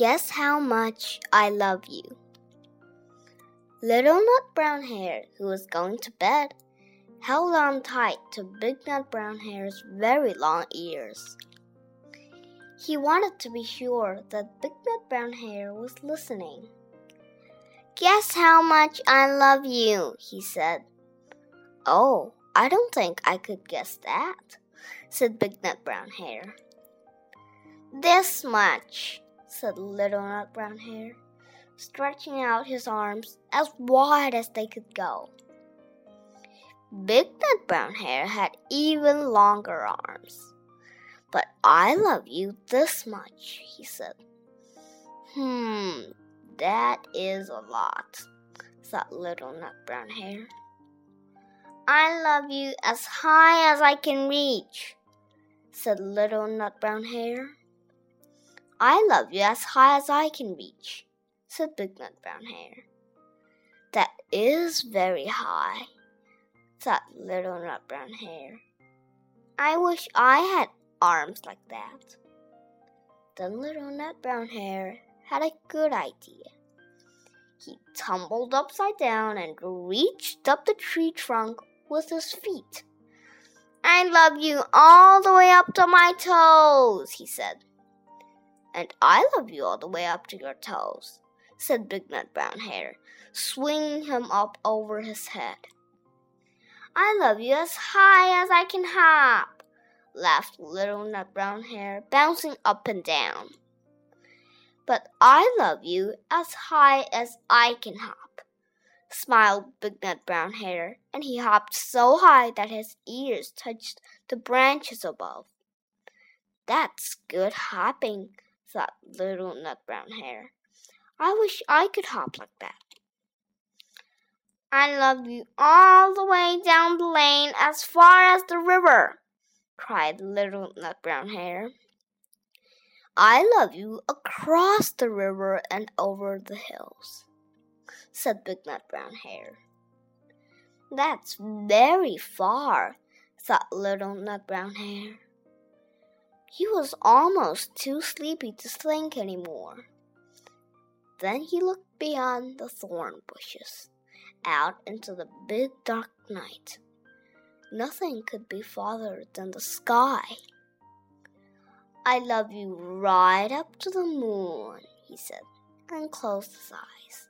Guess how much I love you. Little Nut Brown Hare, who was going to bed, held on tight to Big Nut Brown Hare's very long ears. He wanted to be sure that Big Nut Brown Hare was listening. Guess how much I love you, he said. Oh, I don't think I could guess that, said Big Nut Brown Hare. This much, said Little Nut Brown Hare, stretching out his arms as wide as they could go. Big Nut Brown Hare had even longer arms. But I love you this much, he said. Hmm, that is a lot, thought Little Nut Brown Hare. I love you as high as I can reach, said Little Nut Brown Hare. I love you as high as I can reach, said Big Nut Brown Hare. That is very high, thought Little Nut Brown Hare. I wish I had arms like that. Then Little Nut Brown Hare had a good idea. He tumbled upside down and reached up the tree trunk with his feet. I love you all the way up to my toes, he said. And I love you all the way up to your toes, said Big Nut Brown Hare, swinging him up over his head. I love you as high as I can hop, laughed Little Nut Brown Hare, bouncing up and down. But I love you as high as I can hop, smiled Big Nut Brown Hare, and he hopped so high that his ears touched the branches above. That's good hopping, thought Little Nut Brown Hare. I wish I could hop like that. I love you all the way down the lane as far as the river, cried Little Nut Brown Hare. I love you across the river and over the hills, said Big Nut Brown Hare. That's very far, thought Little Nut Brown Hare. He was almost too sleepy to think any more. Then he looked beyond the thorn bushes, out into the big dark night. Nothing could be farther than the sky. I love you right up to the moon, he said, and closed his eyes.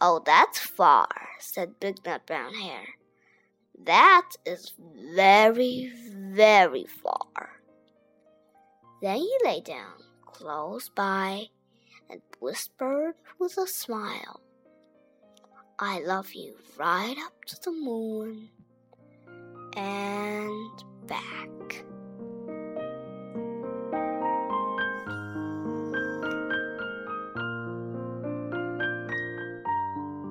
Oh, that's far, said Big Nut Brown Hare. That is very, very far. Then he lay down close by and whispered with a smile, I love you right up to the moon and back.